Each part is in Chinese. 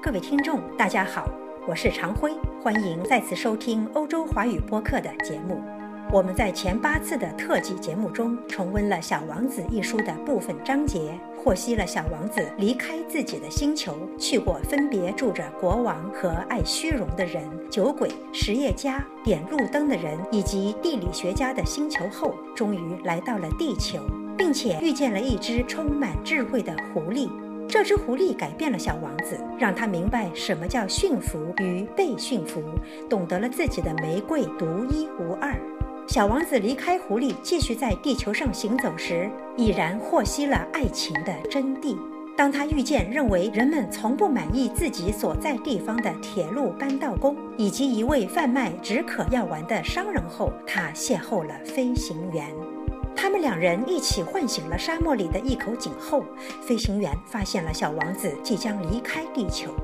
各位听众，大家好，我是常辉，欢迎再次收听欧洲华语播客的节目。我们在前八次的特辑节目中重温了《小王子》一书的部分章节，获悉了小王子离开自己的星球，去过分别住着国王和爱虚荣的人、酒鬼、实业家、点路灯的人以及地理学家的星球后，终于来到了地球，并且遇见了一只充满智慧的狐狸。这只狐狸改变了小王子，让他明白什么叫驯服与被驯服，懂得了自己的玫瑰独一无二。小王子离开狐狸，继续在地球上行走时，已然获悉了爱情的真谛。当他遇见认为人们从不满意自己所在地方的铁路搬道工，以及一位贩卖止渴药丸的商人后，他邂逅了飞行员。他们两人一起唤醒了沙漠里的一口井后，飞行员发现了小王子即将离开地球。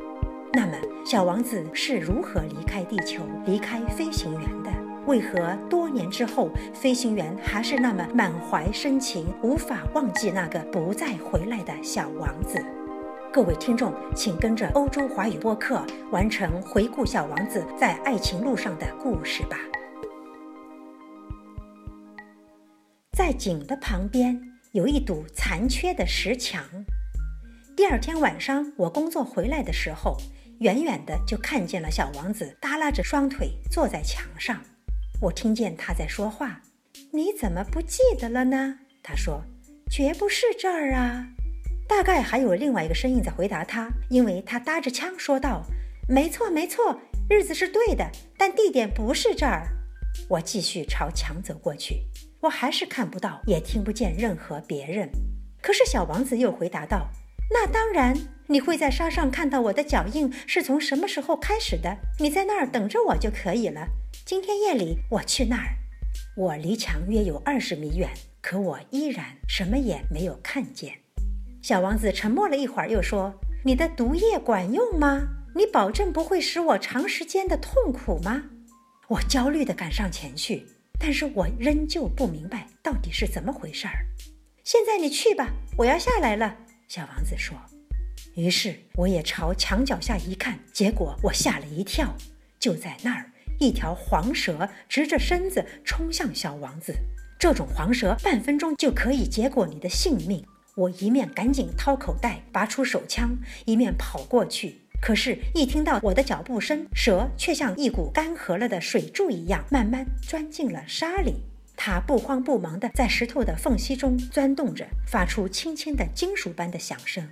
那么，小王子是如何离开地球、离开飞行员的？为何多年之后，飞行员还是那么满怀深情，无法忘记那个不再回来的小王子？各位听众，请跟着欧洲华语播客完成回顾小王子在爱情路上的故事吧。在井的旁边有一堵残缺的石墙。第二天晚上，我工作回来的时候，远远的就看见了小王子耷拉着双腿坐在墙上。我听见他在说话：“你怎么不记得了呢？”他说：“绝不是这儿啊。”大概还有另外一个声音在回答他，因为他搭着腔说道：“没错，没错，日子是对的，但地点不是这儿。”我继续朝墙走过去，我还是看不到，也听不见任何别人。可是小王子又回答道：“那当然，你会在沙上看到我的脚印是从什么时候开始的。你在那儿等着我就可以了。”今天夜里我去那儿，我离墙约有二十米远，可我依然什么也没有看见。小王子沉默了一会儿，又说：“你的毒液管用吗？你保证不会使我长时间的痛苦吗？”我焦虑地赶上前去，但是我仍旧不明白到底是怎么回事儿。现在你去吧，我要下来了。”小王子说。于是我也朝墙脚下一看，结果我吓了一跳，就在那儿。一条黄蛇直着身子冲向小王子，这种黄蛇半分钟就可以结果你的性命。我一面赶紧掏口袋拔出手枪，一面跑过去。可是，一听到我的脚步声，蛇却像一股干涸了的水柱一样，慢慢钻进了沙里。它不慌不忙地在石头的缝隙中钻动着，发出轻轻的金属般的响声。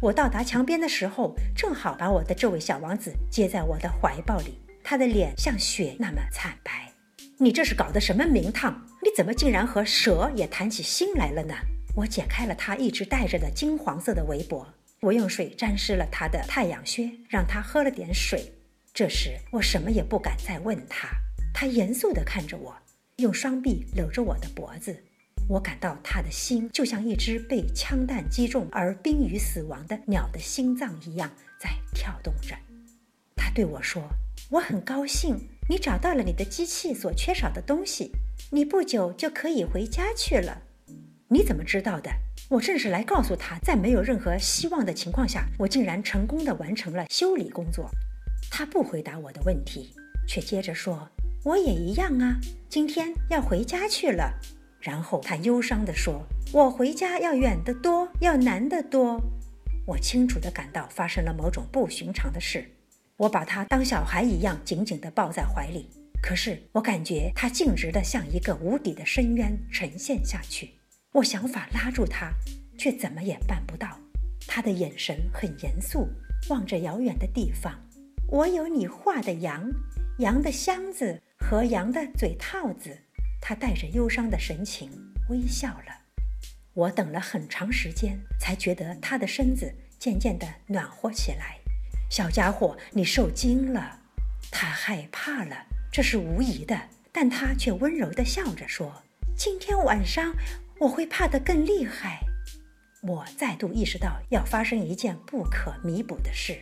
我到达墙边的时候，正好把我的这位小王子接在我的怀抱里。他的脸像雪那么惨白，你这是搞的什么名堂？你怎么竟然和蛇也谈起心来了呢？我解开了他一直戴着的金黄色的围脖，我用水沾湿了他的太阳靴，让他喝了点水。这时我什么也不敢再问他，他严肃地看着我，用双臂搂着我的脖子。我感到他的心就像一只被枪弹击中而濒于死亡的鸟的心脏一样在跳动着。他对我说。我很高兴你找到了你的机器所缺少的东西，你不久就可以回家去了。你怎么知道的？我正是来告诉他，在没有任何希望的情况下，我竟然成功的完成了修理工作。他不回答我的问题，却接着说：“我也一样啊，今天要回家去了。”然后他忧伤地说：“我回家要远得多，要难得多。”我清楚地感到发生了某种不寻常的事。我把他当小孩一样紧紧地抱在怀里，可是我感觉他径直地向一个无底的深渊沉陷下去。我想法拉住他，却怎么也办不到。他的眼神很严肃，望着遥远的地方。我有你画的羊，羊的箱子和羊的嘴套子。他带着忧伤的神情微笑了。我等了很长时间，才觉得他的身子渐渐地暖和起来。小家伙，你受惊了，他害怕了，这是无疑的。但他却温柔地笑着说：“今天晚上我会怕得更厉害。”我再度意识到要发生一件不可弥补的事，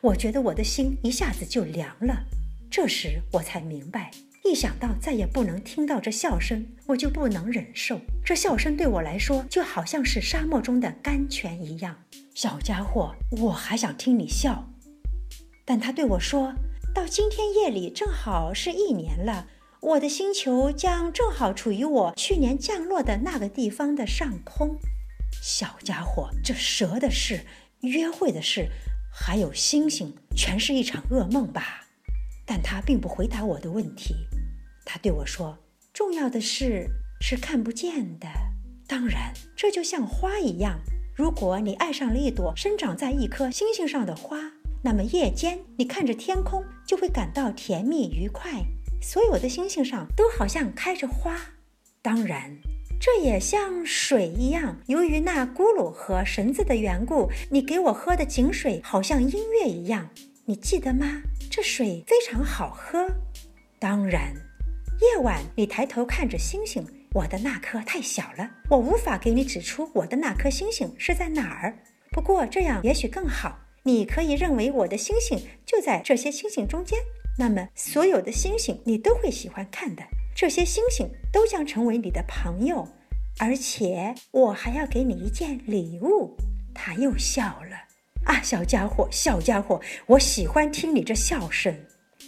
我觉得我的心一下子就凉了。这时我才明白，一想到再也不能听到这笑声，我就不能忍受。这笑声对我来说就好像是沙漠中的甘泉一样。小家伙，我还想听你笑。但他对我说：“到今天夜里正好是一年了，我的星球将正好处于我去年降落的那个地方的上空。”小家伙，这蛇的事、约会的事，还有星星，全是一场噩梦吧？但他并不回答我的问题。他对我说：“重要的事是看不见的。当然，这就像花一样。如果你爱上了一朵生长在一颗星星上的花，那么夜间你看着天空就会感到甜蜜愉快。所有的星星上都好像开着花。当然，这也像水一样。由于那咕噜和绳子的缘故，你给我喝的井水好像音乐一样。你记得吗？这水非常好喝。当然。”夜晚，你抬头看着星星，我的那颗太小了，我无法给你指出我的那颗星星是在哪儿。不过这样也许更好，你可以认为我的星星就在这些星星中间。那么，所有的星星你都会喜欢看的，这些星星都将成为你的朋友，而且我还要给你一件礼物。他又笑了，啊，小家伙，小家伙，我喜欢听你这笑声。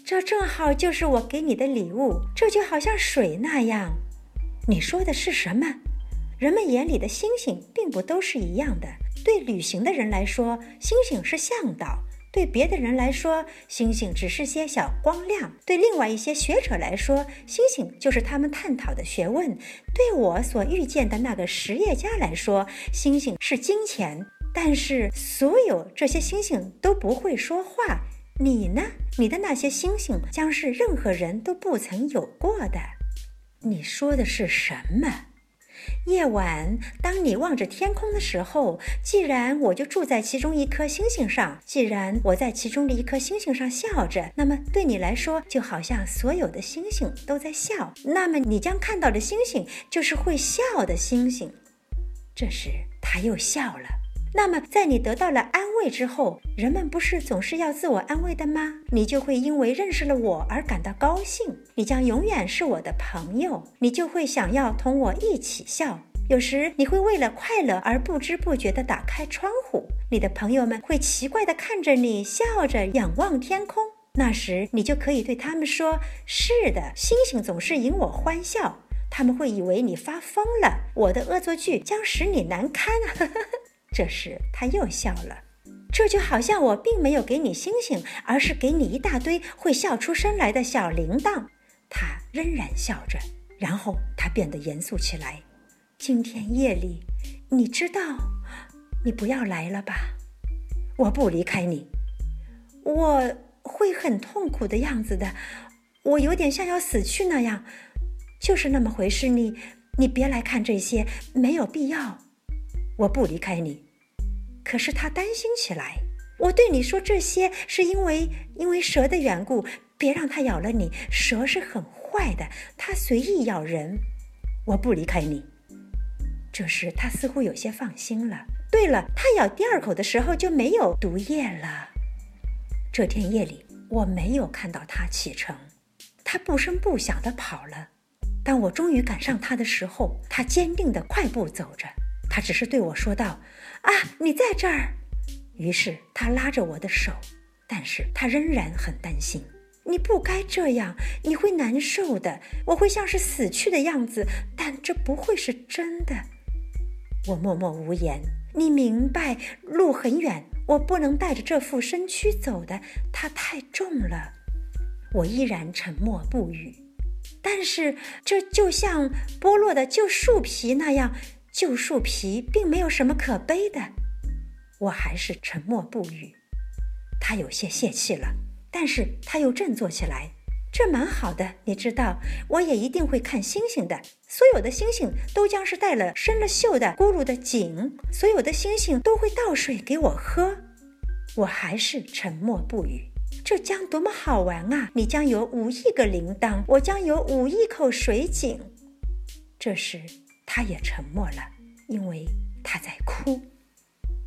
这正好就是我给你的礼物，这就好像水那样。你说的是什么？人们眼里的星星并不都是一样的。对旅行的人来说，星星是向导；对别的人来说，星星只是些小光亮；对另外一些学者来说，星星就是他们探讨的学问；对我所遇见的那个实业家来说，星星是金钱。但是，所有这些星星都不会说话。你呢？你的那些星星将是任何人都不曾有过的。你说的是什么？夜晚，当你望着天空的时候，既然我就住在其中一颗星星上，既然我在其中的一颗星星上笑着，那么对你来说，就好像所有的星星都在笑。那么你将看到的星星就是会笑的星星。这时，他又笑了。那么，在你得到了安慰之后，人们不是总是要自我安慰的吗？你就会因为认识了我而感到高兴，你将永远是我的朋友，你就会想要同我一起笑。有时你会为了快乐而不知不觉地打开窗户，你的朋友们会奇怪地看着你，笑着仰望天空。那时你就可以对他们说：“是的，星星总是引我欢笑。”他们会以为你发疯了，我的恶作剧将使你难堪。这时他又笑了，这就好像我并没有给你星星，而是给你一大堆会笑出声来的小铃铛。他仍然笑着，然后他变得严肃起来。今天夜里，你知道，你不要来了吧？我不离开你，我会很痛苦的样子的，我有点像要死去那样，就是那么回事。你，你别来看这些，没有必要。我不离开你，可是他担心起来。我对你说这些，是因为因为蛇的缘故。别让它咬了你，蛇是很坏的，它随意咬人。我不离开你。这时他似乎有些放心了。对了，他咬第二口的时候就没有毒液了。这天夜里，我没有看到他启程，他不声不响地跑了。当我终于赶上他的时候，他坚定地快步走着。他只是对我说道：“啊，你在这儿。”于是他拉着我的手，但是他仍然很担心。你不该这样，你会难受的。我会像是死去的样子，但这不会是真的。我默默无言。你明白，路很远，我不能带着这副身躯走的，它太重了。我依然沉默不语。但是这就像剥落的旧树皮那样。旧树皮并没有什么可悲的，我还是沉默不语。他有些泄气了，但是他又振作起来。这蛮好的，你知道，我也一定会看星星的。所有的星星都将是带了生了锈的咕噜的井，所有的星星都会倒水给我喝。我还是沉默不语。这将多么好玩啊！你将有五亿个铃铛，我将有五亿口水井。这时。他也沉默了，因为他在哭。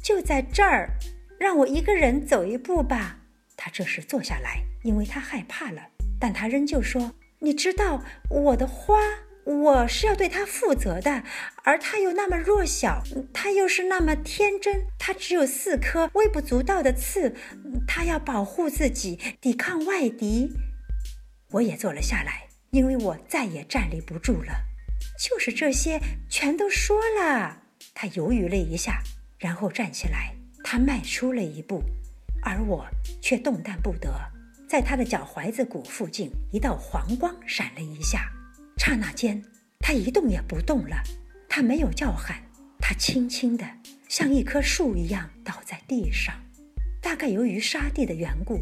就在这儿，让我一个人走一步吧。他这时坐下来，因为他害怕了。但他仍旧说：“你知道，我的花，我是要对他负责的，而他又那么弱小，他又是那么天真，他只有四颗微不足道的刺，他要保护自己，抵抗外敌。我也坐了下来，因为我再也站立不住了。就是这些，全都说了。他犹豫了一下，然后站起来，他迈出了一步，而我却动弹不得。在他的脚踝子骨附近，一道黄光闪了一下。刹那间，他一动也不动了。他没有叫喊，他轻轻的，像一棵树一样倒在地上。大概由于沙地的缘故，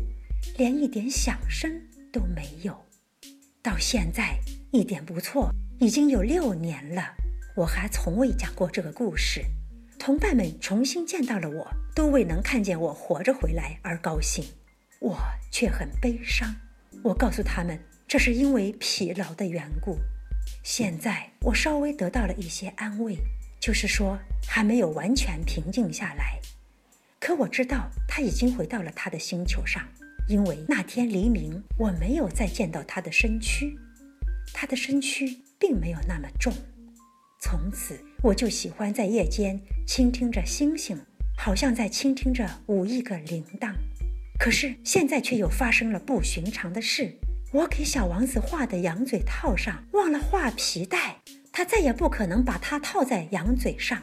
连一点响声都没有。到现在，一点不错，已经有六年了。我还从未讲过这个故事。同伴们重新见到了我，都为能看见我活着回来而高兴，我却很悲伤。我告诉他们。这是因为疲劳的缘故。现在我稍微得到了一些安慰，就是说还没有完全平静下来。可我知道他已经回到了他的星球上，因为那天黎明我没有再见到他的身躯，他的身躯并没有那么重。从此我就喜欢在夜间倾听着星星，好像在倾听着五亿个铃铛。可是现在却又发生了不寻常的事。我给小王子画的羊嘴套上忘了画皮带，他再也不可能把它套在羊嘴上。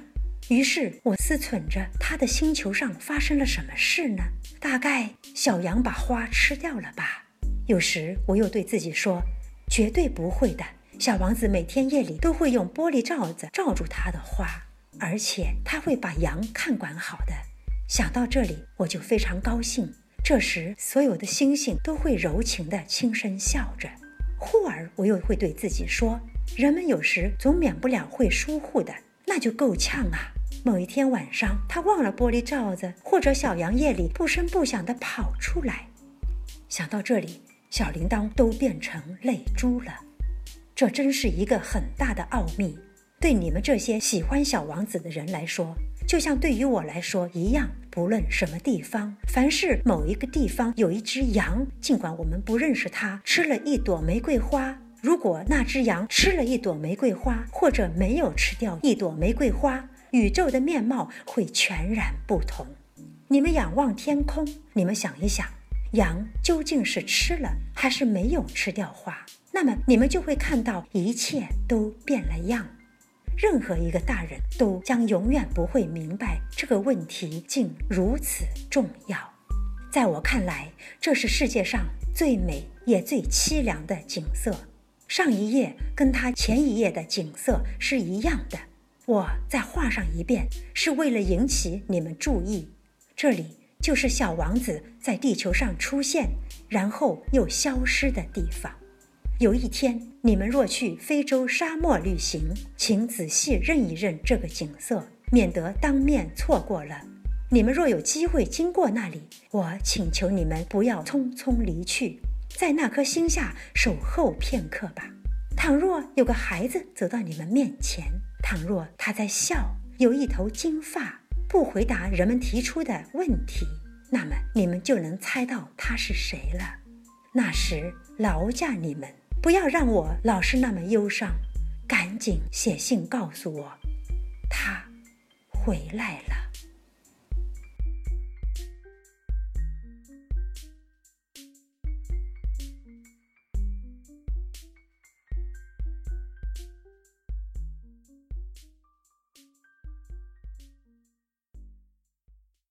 于是我思忖着他的星球上发生了什么事呢？大概小羊把花吃掉了吧。有时我又对自己说，绝对不会的。小王子每天夜里都会用玻璃罩子罩住他的花，而且他会把羊看管好的。想到这里，我就非常高兴。这时，所有的星星都会柔情地轻声笑着。忽而，我又会对自己说：“人们有时总免不了会疏忽的，那就够呛啊！”某一天晚上，他忘了玻璃罩子，或者小羊夜里不声不响地跑出来。想到这里，小铃铛都变成泪珠了。这真是一个很大的奥秘。对你们这些喜欢小王子的人来说，就像对于我来说一样。不论什么地方，凡是某一个地方有一只羊，尽管我们不认识它，吃了一朵玫瑰花。如果那只羊吃了一朵玫瑰花，或者没有吃掉一朵玫瑰花，宇宙的面貌会全然不同。你们仰望天空，你们想一想，羊究竟是吃了还是没有吃掉花？那么你们就会看到一切都变了样。任何一个大人都将永远不会明白这个问题竟如此重要。在我看来，这是世界上最美也最凄凉的景色。上一页跟他前一页的景色是一样的。我再画上一遍，是为了引起你们注意。这里就是小王子在地球上出现，然后又消失的地方。有一天，你们若去非洲沙漠旅行，请仔细认一认这个景色，免得当面错过了。你们若有机会经过那里，我请求你们不要匆匆离去，在那颗星下守候片刻吧。倘若有个孩子走到你们面前，倘若他在笑，有一头金发，不回答人们提出的问题，那么你们就能猜到他是谁了。那时，劳驾你们。不要让我老是那么忧伤，赶紧写信告诉我，他回来了。